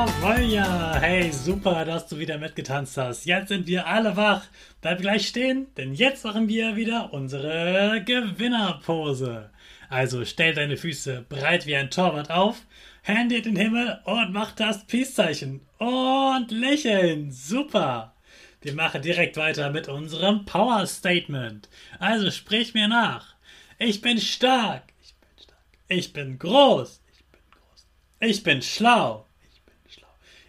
Jawohl, ja. Hey, super, dass du wieder mitgetanzt hast. Jetzt sind wir alle wach. Bleib gleich stehen, denn jetzt machen wir wieder unsere Gewinnerpose. Also stell deine Füße breit wie ein Torwart auf, Hände in den Himmel und mach das Peace-Zeichen. Und lächeln. Super. Wir machen direkt weiter mit unserem Power Statement. Also sprich mir nach. Ich bin stark. Ich bin stark. Ich bin groß. Ich bin groß. Ich bin schlau.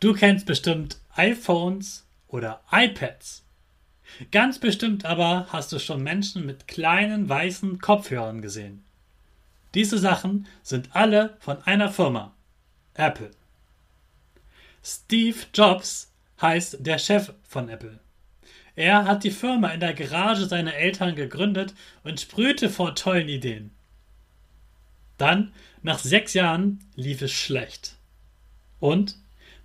Du kennst bestimmt iPhones oder iPads. Ganz bestimmt aber hast du schon Menschen mit kleinen weißen Kopfhörern gesehen. Diese Sachen sind alle von einer Firma, Apple. Steve Jobs heißt der Chef von Apple. Er hat die Firma in der Garage seiner Eltern gegründet und sprühte vor tollen Ideen. Dann, nach sechs Jahren, lief es schlecht. Und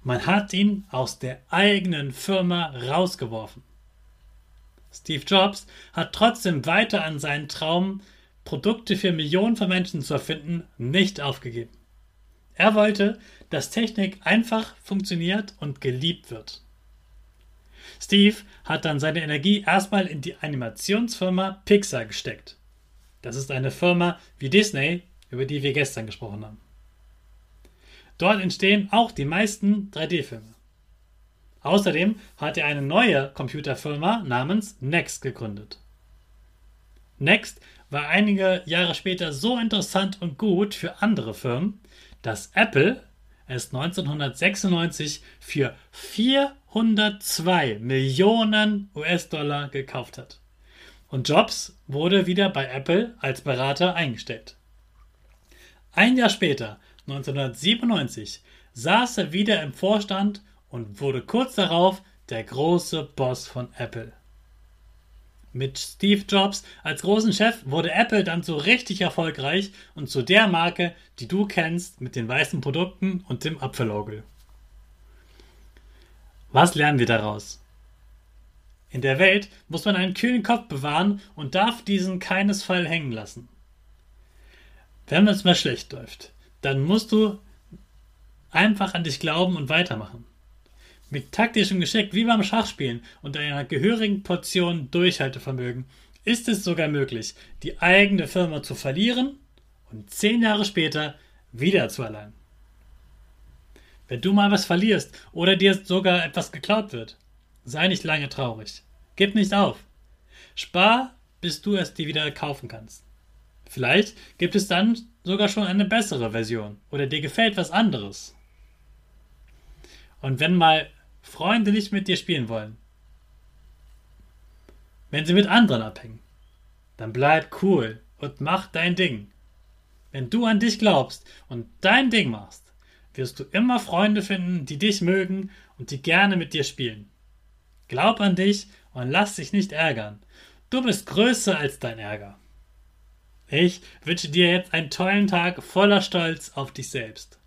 man hat ihn aus der eigenen Firma rausgeworfen. Steve Jobs hat trotzdem weiter an seinen Traum, Produkte für Millionen von Menschen zu erfinden, nicht aufgegeben. Er wollte, dass Technik einfach funktioniert und geliebt wird. Steve hat dann seine Energie erstmal in die Animationsfirma Pixar gesteckt. Das ist eine Firma wie Disney, über die wir gestern gesprochen haben. Dort entstehen auch die meisten 3D-Filme. Außerdem hat er eine neue Computerfirma namens Next gegründet. Next war einige Jahre später so interessant und gut für andere Firmen, dass Apple es 1996 für 402 Millionen US-Dollar gekauft hat. Und Jobs wurde wieder bei Apple als Berater eingestellt. Ein Jahr später 1997 saß er wieder im Vorstand und wurde kurz darauf der große Boss von Apple. Mit Steve Jobs als großen Chef wurde Apple dann so richtig erfolgreich und zu der Marke, die du kennst, mit den weißen Produkten und dem Apfelauge. Was lernen wir daraus? In der Welt muss man einen kühlen Kopf bewahren und darf diesen keinesfalls hängen lassen. Wenn es mal schlecht läuft, dann musst du einfach an dich glauben und weitermachen. Mit taktischem Geschick wie beim Schachspielen und einer gehörigen Portion Durchhaltevermögen ist es sogar möglich, die eigene Firma zu verlieren und zehn Jahre später wieder zu erlangen. Wenn du mal was verlierst oder dir sogar etwas geklaut wird, sei nicht lange traurig. Gib nicht auf. Spar, bis du es dir wieder kaufen kannst. Vielleicht gibt es dann sogar schon eine bessere Version oder dir gefällt was anderes. Und wenn mal Freunde nicht mit dir spielen wollen, wenn sie mit anderen abhängen, dann bleib cool und mach dein Ding. Wenn du an dich glaubst und dein Ding machst, wirst du immer Freunde finden, die dich mögen und die gerne mit dir spielen. Glaub an dich und lass dich nicht ärgern. Du bist größer als dein Ärger. Ich wünsche dir jetzt einen tollen Tag voller Stolz auf dich selbst.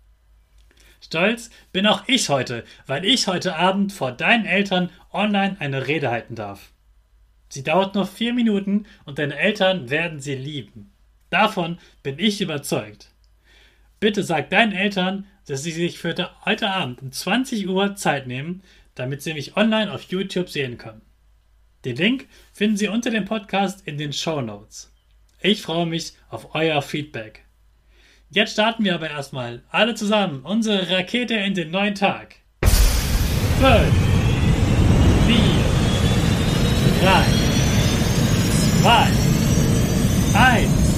Stolz bin auch ich heute, weil ich heute Abend vor deinen Eltern online eine Rede halten darf. Sie dauert nur vier Minuten und deine Eltern werden sie lieben. Davon bin ich überzeugt. Bitte sag deinen Eltern, dass sie sich für heute Abend um 20 Uhr Zeit nehmen, damit sie mich online auf YouTube sehen können. Den Link finden Sie unter dem Podcast in den Show Notes. Ich freue mich auf euer Feedback. Jetzt starten wir aber erstmal alle zusammen unsere Rakete in den neuen Tag. 5, 4, 3, 2, 1, go, go!